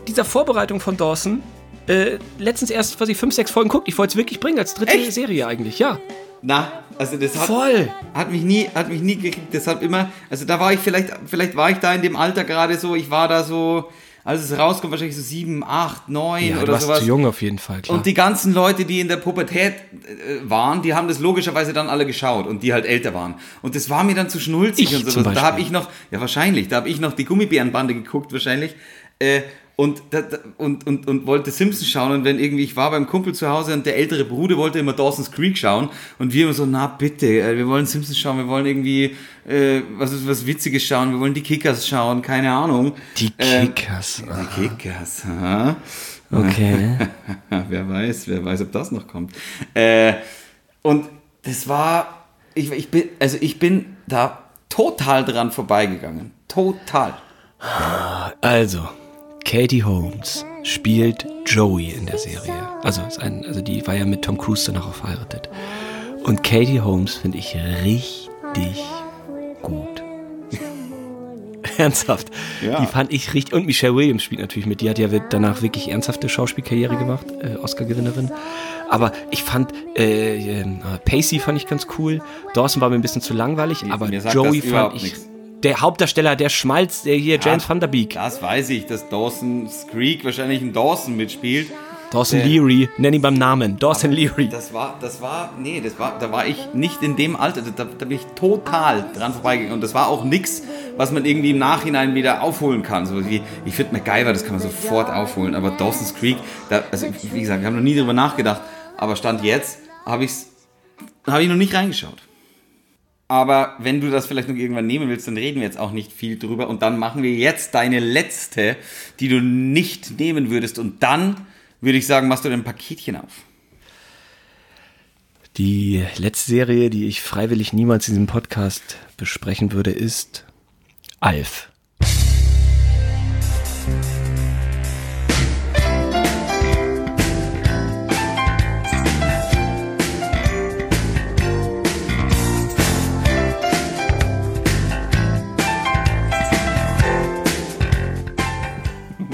[SPEAKER 3] dieser Vorbereitung von Dawson äh, letztens erst, was ich, fünf, sechs Folgen guckt. Ich wollte es wirklich bringen als dritte Echt? Serie eigentlich, ja.
[SPEAKER 2] Na, also das hat,
[SPEAKER 3] Voll.
[SPEAKER 2] hat mich nie, hat mich nie gekriegt. Deshalb immer, also da war ich vielleicht, vielleicht war ich da in dem Alter gerade so, ich war da so, als es rauskommt, wahrscheinlich so sieben, acht, neun ja, oder du warst sowas.
[SPEAKER 3] zu jung auf jeden Fall,
[SPEAKER 2] klar. Und die ganzen Leute, die in der Pubertät äh, waren, die haben das logischerweise dann alle geschaut und die halt älter waren. Und das war mir dann zu schnulzig ich und sowas. Da habe ich noch, ja wahrscheinlich, da habe ich noch die Gummibärenbande geguckt wahrscheinlich. Äh, und, und, und, und wollte Simpsons schauen und wenn irgendwie, ich war beim Kumpel zu Hause und der ältere Bruder wollte immer Dawson's Creek schauen und wir immer so, na bitte, äh, wir wollen Simpsons schauen, wir wollen irgendwie äh, was, was Witziges schauen, wir wollen die Kickers schauen, keine Ahnung.
[SPEAKER 3] Die ähm, Kickers.
[SPEAKER 2] Äh, die Kickers, aha.
[SPEAKER 3] Okay.
[SPEAKER 2] wer weiß, wer weiß, ob das noch kommt. Äh, und das war, ich, ich bin, also ich bin da total dran vorbeigegangen. Total.
[SPEAKER 3] Also, Katie Holmes spielt Joey in der Serie. Also, ist ein, also die war ja mit Tom Cruise danach auch verheiratet. Und Katie Holmes finde ich richtig gut. Ernsthaft. Ja. Die fand ich richtig. Und Michelle Williams spielt natürlich mit. Die hat ja danach wirklich ernsthafte Schauspielkarriere gemacht, äh, Oscar-Gewinnerin. Aber ich fand äh, äh, Pacey fand ich ganz cool. Dawson war mir ein bisschen zu langweilig, aber Joey fand ich. Nix der Hauptdarsteller, der Schmalz, der hier, James Van Der Beek.
[SPEAKER 2] Das weiß ich, dass Dawson Creek wahrscheinlich ein Dawson mitspielt.
[SPEAKER 3] Dawson äh, Leary, nenn ihn beim Namen, Dawson Leary.
[SPEAKER 2] Das war, das war, nee, das war, da war ich nicht in dem Alter, da, da bin ich total dran vorbeigegangen und das war auch nichts, was man irgendwie im Nachhinein wieder aufholen kann. So wie, ich finde MacGyver, das kann man sofort aufholen, aber Dawson's Creek, da, also wie gesagt, wir haben noch nie drüber nachgedacht, aber Stand jetzt habe ich habe ich noch nicht reingeschaut. Aber wenn du das vielleicht noch irgendwann nehmen willst, dann reden wir jetzt auch nicht viel drüber. Und dann machen wir jetzt deine letzte, die du nicht nehmen würdest. Und dann würde ich sagen, machst du dein Paketchen auf.
[SPEAKER 3] Die letzte Serie, die ich freiwillig niemals in diesem Podcast besprechen würde, ist Alf.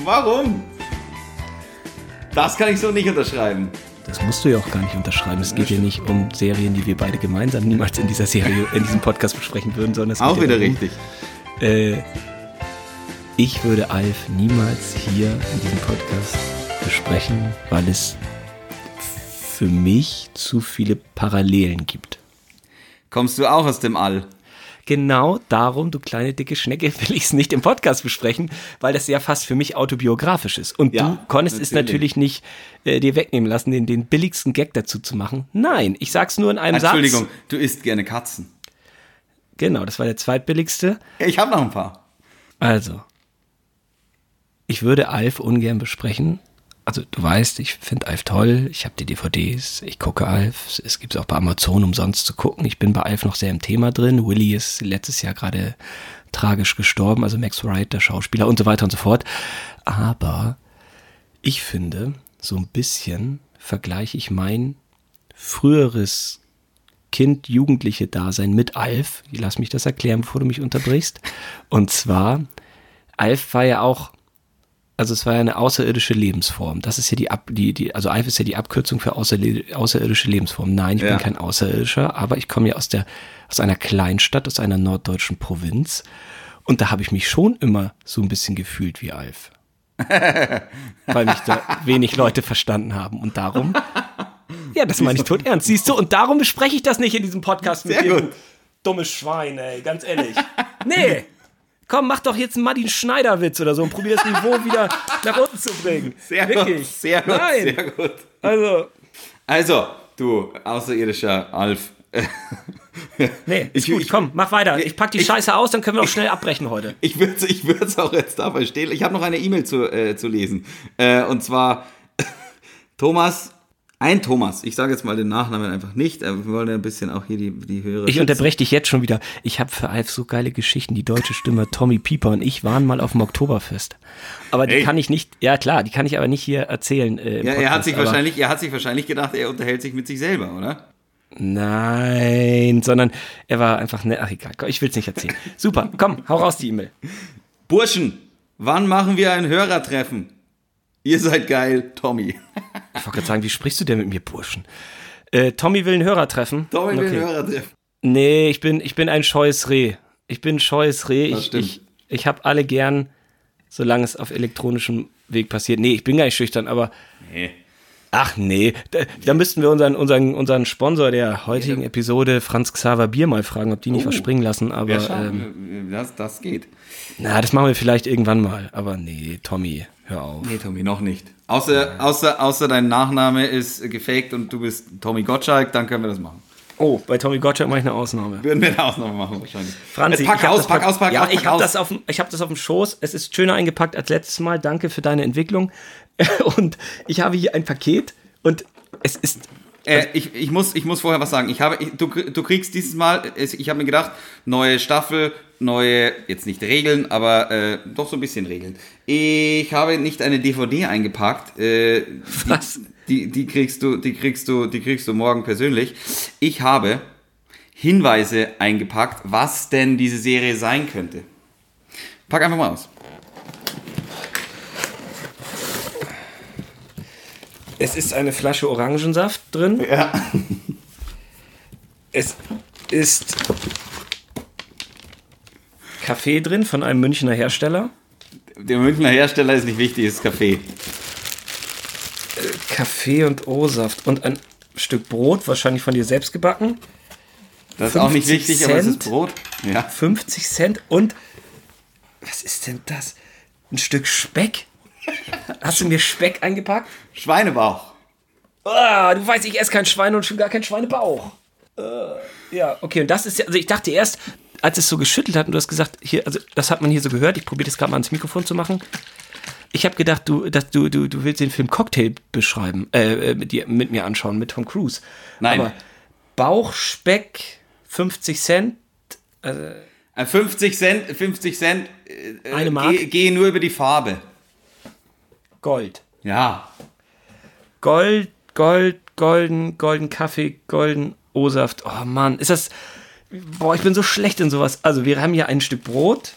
[SPEAKER 2] Warum? Das kann ich so nicht unterschreiben.
[SPEAKER 3] Das musst du ja auch gar nicht unterschreiben. Es geht ja nicht um Serien, die wir beide gemeinsam niemals in dieser Serie, in diesem Podcast besprechen würden, sondern es
[SPEAKER 2] Auch
[SPEAKER 3] geht
[SPEAKER 2] wieder
[SPEAKER 3] ja darum,
[SPEAKER 2] richtig.
[SPEAKER 3] Äh, ich würde Alf niemals hier in diesem Podcast besprechen, weil es für mich zu viele Parallelen gibt.
[SPEAKER 2] Kommst du auch aus dem All?
[SPEAKER 3] Genau darum, du kleine dicke Schnecke, will ich es nicht im Podcast besprechen, weil das ja fast für mich autobiografisch ist. Und
[SPEAKER 2] Ja,
[SPEAKER 3] du konntest es
[SPEAKER 2] natürlich.
[SPEAKER 3] natürlich nicht äh, dir wegnehmen lassen, den, den billigsten Gag dazu zu machen. Nein, ich sag's nur in einem
[SPEAKER 2] Entschuldigung,
[SPEAKER 3] Satz.
[SPEAKER 2] du isst gerne Katzen.
[SPEAKER 3] Genau, das war der zweitbilligste.
[SPEAKER 2] Ich habe noch ein paar.
[SPEAKER 3] Also, ich würde Alf ungern besprechen. Also, du weißt, ich finde Alf toll. Ich habe die DVDs, ich gucke Alf. Es gibt es auch bei Amazon umsonst zu gucken. Ich bin bei Alf noch sehr im Thema drin. Willy ist letztes Jahr gerade tragisch gestorben, also Max Wright, der Schauspieler und so weiter und so fort. Aber ich finde, so ein bisschen vergleiche ich mein früheres Kind, Jugendliche Dasein mit Alf. Lass mich das erklären, bevor du mich unterbrichst. Und zwar, Alf war ja auch, also es war ja eine außerirdische Lebensform. Das ist ja die, Ab, die, die also Alf ist ja die Abkürzung für außerirdische Lebensform. Nein, ich
[SPEAKER 2] Ja.
[SPEAKER 3] bin kein Außerirdischer, aber ich komme ja aus der, aus einer Kleinstadt, aus einer norddeutschen Provinz. Und da habe ich mich schon immer so ein bisschen gefühlt wie Alf. Weil mich da wenig Leute verstanden haben. Und darum ja, das meine ich tot ernst. Siehst du, und darum bespreche ich das nicht in diesem Podcast mit
[SPEAKER 2] Sehr
[SPEAKER 3] dir.
[SPEAKER 2] gut.
[SPEAKER 3] Dummes Schwein, ey, ganz ehrlich. Nee. Komm, mach doch jetzt einen Martin Schneider-Witz oder so und probier das Niveau wieder nach unten zu bringen.
[SPEAKER 2] Sehr
[SPEAKER 3] Wirklich.
[SPEAKER 2] gut, sehr gut,
[SPEAKER 3] Nein.
[SPEAKER 2] sehr gut.
[SPEAKER 3] Also,
[SPEAKER 2] Also, du außerirdischer Alf.
[SPEAKER 3] nee, ist
[SPEAKER 2] Ich-
[SPEAKER 3] gut,
[SPEAKER 2] ich-
[SPEAKER 3] komm, mach weiter. Ich pack die
[SPEAKER 2] ich-
[SPEAKER 3] Scheiße aus, dann können wir auch schnell abbrechen heute.
[SPEAKER 2] Ich würde es ich würd's auch jetzt dabei stehen. Ich habe noch eine E-Mail zu, äh, zu lesen. Äh, und zwar Thomas, ein Thomas. Ich sage jetzt mal den Nachnamen einfach nicht. äh, Wir wollen ja ein bisschen auch hier die, die Hörer.
[SPEAKER 3] Ich unterbreche dich jetzt schon wieder. Ich habe für Alf so geile Geschichten. Die deutsche Stimme Tommy Pieper und ich waren mal auf dem Oktoberfest. Aber die
[SPEAKER 2] Ey.
[SPEAKER 3] kann ich nicht, ja klar, die kann ich aber nicht hier erzählen. Äh,
[SPEAKER 2] Ja, er hat,
[SPEAKER 3] Podcast,
[SPEAKER 2] sich wahrscheinlich, er hat sich wahrscheinlich gedacht, er unterhält sich mit sich selber, oder?
[SPEAKER 3] Nein, sondern er war einfach nett. Ach egal, ich will es nicht erzählen. Super, komm, hau raus die E-Mail.
[SPEAKER 2] Burschen, wann machen wir ein Hörertreffen? Ihr seid geil, Tommy.
[SPEAKER 3] Ich wollte gerade sagen, wie sprichst du denn mit mir, Burschen? Äh, Tommy will einen Hörer treffen.
[SPEAKER 2] Tommy will ein
[SPEAKER 3] Okay.
[SPEAKER 2] Hörertreffen.
[SPEAKER 3] Nee, ich bin, ich bin ein scheues Reh. Ich bin ein scheues Reh.
[SPEAKER 2] Das
[SPEAKER 3] Ich,
[SPEAKER 2] stimmt.
[SPEAKER 3] ich, ich habe alle gern, solange es auf elektronischem Weg passiert. Nee, ich bin gar nicht schüchtern, aber.
[SPEAKER 2] Nee.
[SPEAKER 3] Ach nee, da, da müssten wir unseren, unseren, unseren Sponsor der heutigen Episode, Franz Xaver Bier, mal fragen, ob die nicht was springen lassen. Aber
[SPEAKER 2] Ja,
[SPEAKER 3] ähm,
[SPEAKER 2] das, das geht.
[SPEAKER 3] na, das machen wir vielleicht irgendwann mal. Aber nee, Tommy, hör auf.
[SPEAKER 2] Nee, Tommy, noch nicht. Außer, außer, außer dein Nachname ist gefaked und du bist Tommy Gottschalk, dann können wir das machen.
[SPEAKER 3] Oh, bei Tommy Gottschalk mache ich eine Ausnahme.
[SPEAKER 2] Würden wir eine Ausnahme machen, wahrscheinlich.
[SPEAKER 3] Franzi,
[SPEAKER 2] Jetzt pack aus, pack aus, pack
[SPEAKER 3] ja,
[SPEAKER 2] aus,
[SPEAKER 3] ich habe das, auf dem- ich hab das auf dem Schoß. Es ist schöner eingepackt als letztes Mal. Danke für deine Entwicklung. Und ich habe hier ein Paket und es ist.
[SPEAKER 2] Äh, ich, ich, muss, ich muss vorher was sagen. Ich habe, ich, du, du kriegst dieses Mal, ich habe mir gedacht, neue Staffel, neue, jetzt nicht Regeln, aber äh, doch so ein bisschen Regeln. Ich habe nicht eine DVD eingepackt. Äh,
[SPEAKER 3] Was?
[SPEAKER 2] Die, die, kriegst du, die kriegst du, die kriegst du morgen persönlich. Ich habe Hinweise eingepackt, was denn diese Serie sein könnte. Pack einfach mal aus.
[SPEAKER 3] Es ist eine Flasche Orangensaft drin.
[SPEAKER 2] Ja.
[SPEAKER 3] Es ist Kaffee drin von einem Münchner Hersteller.
[SPEAKER 2] Der Münchner Hersteller ist nicht wichtig, ist Kaffee.
[SPEAKER 3] Kaffee und O-Saft und ein Stück Brot, wahrscheinlich von dir selbst gebacken.
[SPEAKER 2] Das ist auch nicht
[SPEAKER 3] 50
[SPEAKER 2] wichtig, aber es ist
[SPEAKER 3] Cent?
[SPEAKER 2] Brot. Ja.
[SPEAKER 3] 50 Cent und was ist denn das? Ein Stück Speck? Hast du mir Speck eingepackt?
[SPEAKER 2] Schweinebauch.
[SPEAKER 3] Ah, du weißt, ich esse kein Schwein und schon gar kein Schweinebauch. Äh, ja, okay, und das ist ja, also ich dachte erst, als es so geschüttelt hat und du hast gesagt, hier, also das hat man hier so gehört, ich probiere das gerade mal ans Mikrofon zu machen. Ich habe gedacht, du, dass du, du, du willst den Film Cocktail beschreiben, äh, äh, mit, dir, mit mir anschauen, mit Tom Cruise.
[SPEAKER 2] Nein.
[SPEAKER 3] Aber Bauch, Speck, 50 Cent,
[SPEAKER 2] Äh, 50 Cent, 50 Cent. Äh,
[SPEAKER 3] Eine Mark?
[SPEAKER 2] Geh, geh nur über die Farbe.
[SPEAKER 3] Gold.
[SPEAKER 2] Ja.
[SPEAKER 3] Gold, Gold, golden, golden Kaffee, golden O-Saft. Oh Mann, ist das. Boah, ich bin so schlecht in sowas. Also, wir haben hier ein Stück Brot.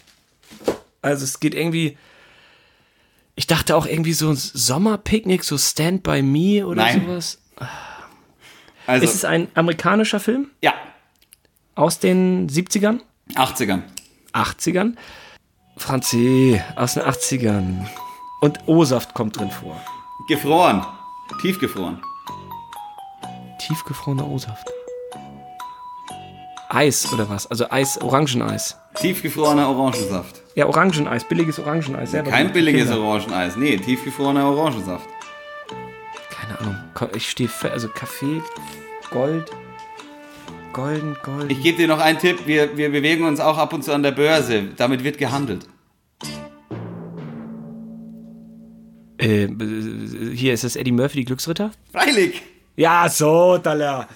[SPEAKER 3] Also, es geht irgendwie. Ich dachte auch irgendwie so ein Sommerpicknick, so Stand by Me oder
[SPEAKER 2] Nein.
[SPEAKER 3] sowas.
[SPEAKER 2] Also,
[SPEAKER 3] Ist es ein amerikanischer Film
[SPEAKER 2] ja,
[SPEAKER 3] aus den 70ern,
[SPEAKER 2] 80ern.
[SPEAKER 3] 80ern? Franzi, aus den 80ern. Und O-Saft kommt drin vor.
[SPEAKER 2] Gefroren. Tiefgefroren.
[SPEAKER 3] Tiefgefrorener O-Saft. Eis oder was? Also Eis, Orangeneis.
[SPEAKER 2] Tiefgefrorener Orangensaft.
[SPEAKER 3] Ja, Orangeneis, billiges Orangeneis. Selber
[SPEAKER 2] Kein billiges
[SPEAKER 3] Kinder.
[SPEAKER 2] Orangeneis. Nee, tiefgefrorener Orangensaft.
[SPEAKER 3] Keine Ahnung. Ich stehe, also Kaffee, Gold, golden, golden.
[SPEAKER 2] Ich gebe dir noch einen Tipp. Wir, wir bewegen uns auch ab und zu an der Börse. Damit wird gehandelt.
[SPEAKER 3] Äh, hier ist das Eddie Murphy, die Glücksritter?
[SPEAKER 2] Freilich.
[SPEAKER 3] Ja, so, Dalla.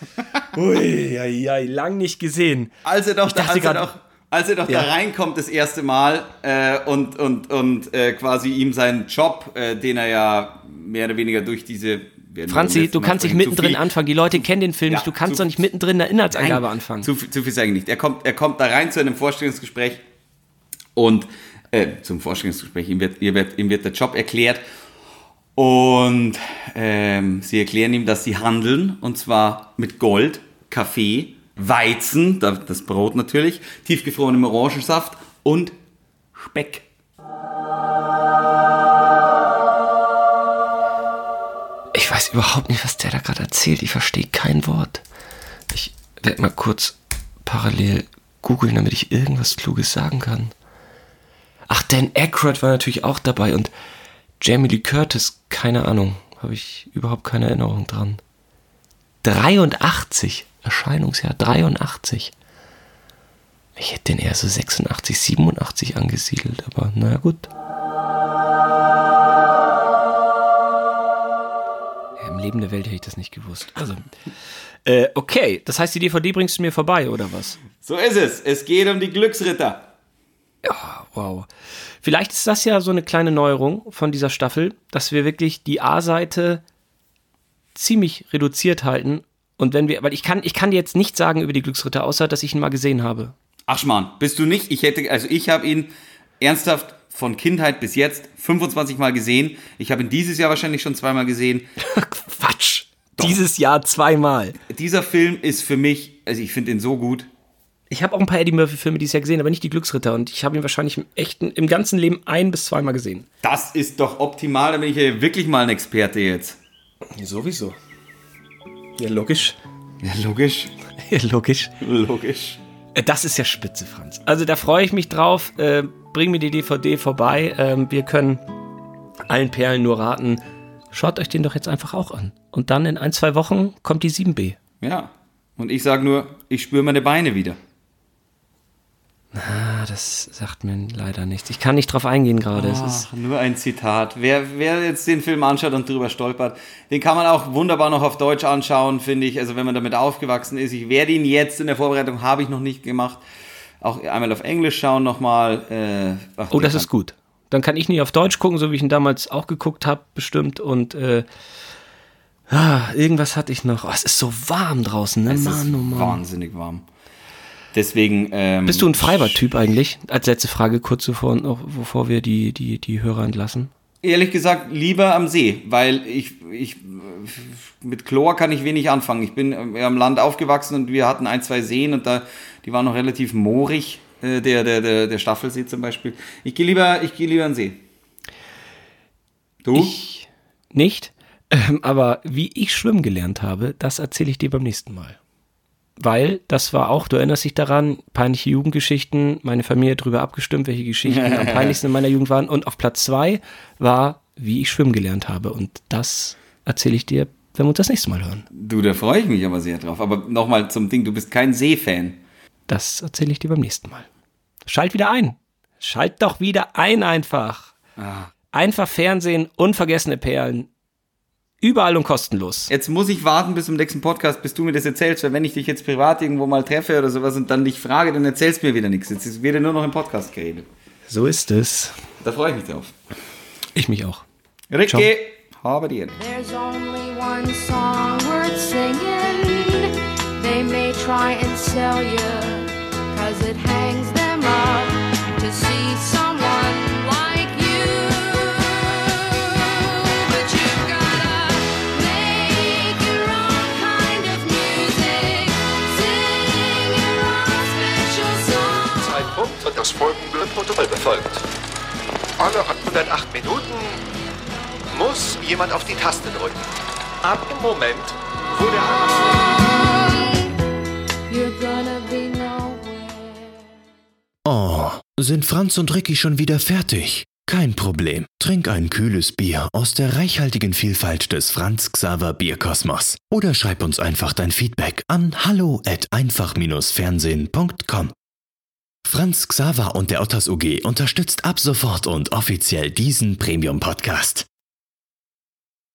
[SPEAKER 3] Ui, ja, ja, lang nicht gesehen.
[SPEAKER 2] Als er doch,
[SPEAKER 3] dachte
[SPEAKER 2] als er
[SPEAKER 3] grad-
[SPEAKER 2] doch, als er doch
[SPEAKER 3] Ja.
[SPEAKER 2] da reinkommt das erste Mal äh, und, und, und äh, quasi ihm seinen Job, äh, den er ja mehr oder weniger durch diese...
[SPEAKER 3] Franzi, du kannst nicht mittendrin anfangen. Die Leute kennen den Film
[SPEAKER 2] Ja,
[SPEAKER 3] nicht. Du kannst doch nicht mittendrin eine Inhaltsangabe
[SPEAKER 2] Nein,
[SPEAKER 3] anfangen.
[SPEAKER 2] Zu, viel- zu viel sage ich nicht. Er kommt, er kommt da rein zu einem Vorstellungsgespräch und äh, zum Vorstellungsgespräch, ihm wird, ihm, wird, ihm wird der Job erklärt und ähm, sie erklären ihm, dass sie handeln und zwar mit Gold, Kaffee, Weizen, da- das Brot natürlich, tiefgefrorenem Orangensaft und Speck.
[SPEAKER 3] Ich weiß überhaupt nicht, was der da gerade erzählt. Ich verstehe kein Wort. Ich werde mal kurz parallel googeln, damit ich irgendwas Kluges sagen kann. Ach, Dan Aykroyd war natürlich auch dabei und Jamie Lee Curtis, keine Ahnung, habe ich überhaupt keine Erinnerung dran. 83, Erscheinungsjahr 83. Ich hätte den eher so 86, 87 angesiedelt, aber naja gut. Ja, Im Leben der Welt hätte ich das nicht gewusst. Also, äh, okay, das heißt, die DVD bringst du mir vorbei, oder was?
[SPEAKER 2] So ist es. Es geht um die Glücksritter.
[SPEAKER 3] Wow. Vielleicht ist das ja so eine kleine Neuerung von dieser Staffel, dass wir wirklich die A-Seite ziemlich reduziert halten. Und wenn wir, weil ich kann, ich kann dir jetzt nicht sagen über die Glücksritter, außer dass ich ihn mal gesehen habe.
[SPEAKER 2] Ach Schmarrn, bist du nicht? Ich hätte, also ich habe ihn ernsthaft von Kindheit bis jetzt 25 Mal gesehen. Ich habe ihn dieses Jahr wahrscheinlich schon zweimal gesehen.
[SPEAKER 3] Quatsch! Dieses Jahr zweimal.
[SPEAKER 2] Dieser Film ist für mich, also ich finde ihn so gut.
[SPEAKER 3] Ich habe auch ein paar Eddie Murphy-Filme dieses Jahr gesehen, aber nicht die Glücksritter. Und ich habe ihn wahrscheinlich im echten, im ganzen Leben ein bis zweimal gesehen.
[SPEAKER 2] Das ist doch optimal, da bin ich ja wirklich mal ein Experte jetzt.
[SPEAKER 3] Sowieso. Ja, logisch.
[SPEAKER 2] Ja, logisch.
[SPEAKER 3] Ja, logisch.
[SPEAKER 2] Logisch.
[SPEAKER 3] Äh, Das ist ja spitze, Franz. Also da freue ich mich drauf. Äh, bring mir die DVD vorbei. Ähm, wir können allen Perlen nur raten. Schaut euch den doch jetzt einfach auch an. Und dann in ein, zwei Wochen kommt die 7b.
[SPEAKER 2] Ja. Und ich sage nur, ich spüre meine Beine wieder.
[SPEAKER 3] Ah, das sagt mir leider nichts. Ich kann nicht drauf eingehen gerade. Ist
[SPEAKER 2] nur ein Zitat. Wer, wer jetzt den Film anschaut und drüber stolpert, den kann man auch wunderbar noch auf Deutsch anschauen, finde ich. Also wenn man damit aufgewachsen ist. Ich werde ihn jetzt in der Vorbereitung, habe ich noch nicht gemacht, auch einmal auf Englisch schauen nochmal. Äh, ach,
[SPEAKER 3] Oh, das
[SPEAKER 2] kann-
[SPEAKER 3] ist gut. Dann kann ich nicht auf Deutsch gucken, so wie ich ihn damals auch geguckt habe, bestimmt. Und äh, ah, irgendwas hatte ich noch. Oh, es ist so warm draußen, ne?
[SPEAKER 2] Es ist
[SPEAKER 3] Mann, oh Mann.
[SPEAKER 2] wahnsinnig warm. Deswegen. Ähm,
[SPEAKER 3] Bist du ein Freibad-Typ eigentlich? Als letzte Frage kurz bevor, noch, bevor wir die, die, die Hörer entlassen.
[SPEAKER 2] Ehrlich gesagt, lieber am See, weil ich, ich mit Chlor kann ich wenig anfangen. Ich bin äh, am Land aufgewachsen und wir hatten ein, zwei Seen und da, die waren noch relativ moorig, äh, der, der, der, der Staffelsee zum Beispiel. Ich gehe lieber, ich gehe lieber an See. Du?
[SPEAKER 3] Ich nicht. Ähm, aber wie ich schwimmen gelernt habe, das erzähle ich dir beim nächsten Mal. Weil das war auch, du erinnerst dich daran, peinliche Jugendgeschichten, meine Familie hat drüber abgestimmt, welche Geschichten am peinlichsten in meiner Jugend waren. Und auf Platz zwei war, wie ich schwimmen gelernt habe. Und das erzähle ich dir, wenn wir uns das nächste Mal hören.
[SPEAKER 2] du, da freue ich mich aber sehr drauf. Aber nochmal zum Ding, du bist kein Seefan.
[SPEAKER 3] Das erzähle ich dir beim nächsten Mal. Schalt wieder ein. Schalt doch wieder ein einfach. Einfach Fernsehen, unvergessene Perlen. Überall und kostenlos.
[SPEAKER 2] Jetzt muss ich warten bis zum nächsten Podcast, bis du mir das erzählst, weil wenn ich dich jetzt privat irgendwo mal treffe oder sowas und dann dich frage, dann erzählst du mir wieder nichts. Jetzt wird ja nur noch im Podcast geredet.
[SPEAKER 3] So ist es.
[SPEAKER 2] Da freue ich mich drauf.
[SPEAKER 3] Ich mich auch.
[SPEAKER 2] Ricky, habe dir.
[SPEAKER 6] There's only one song worth singing. They may try and sell you,
[SPEAKER 7] das folgende Protokoll befolgt. Alle 108 Minuten muss jemand auf die Taste drücken. Ab dem Moment, wo der.
[SPEAKER 1] Oh, sind Franz und Ricky schon wieder fertig? Kein Problem. Trink ein kühles Bier aus der reichhaltigen Vielfalt des Franz Xaver Bierkosmos. Oder schreib uns einfach dein Feedback an hallo at einfach-fernsehen.com. Franz Xaver und der Otters UG unterstützt ab sofort und offiziell diesen Premium-Podcast.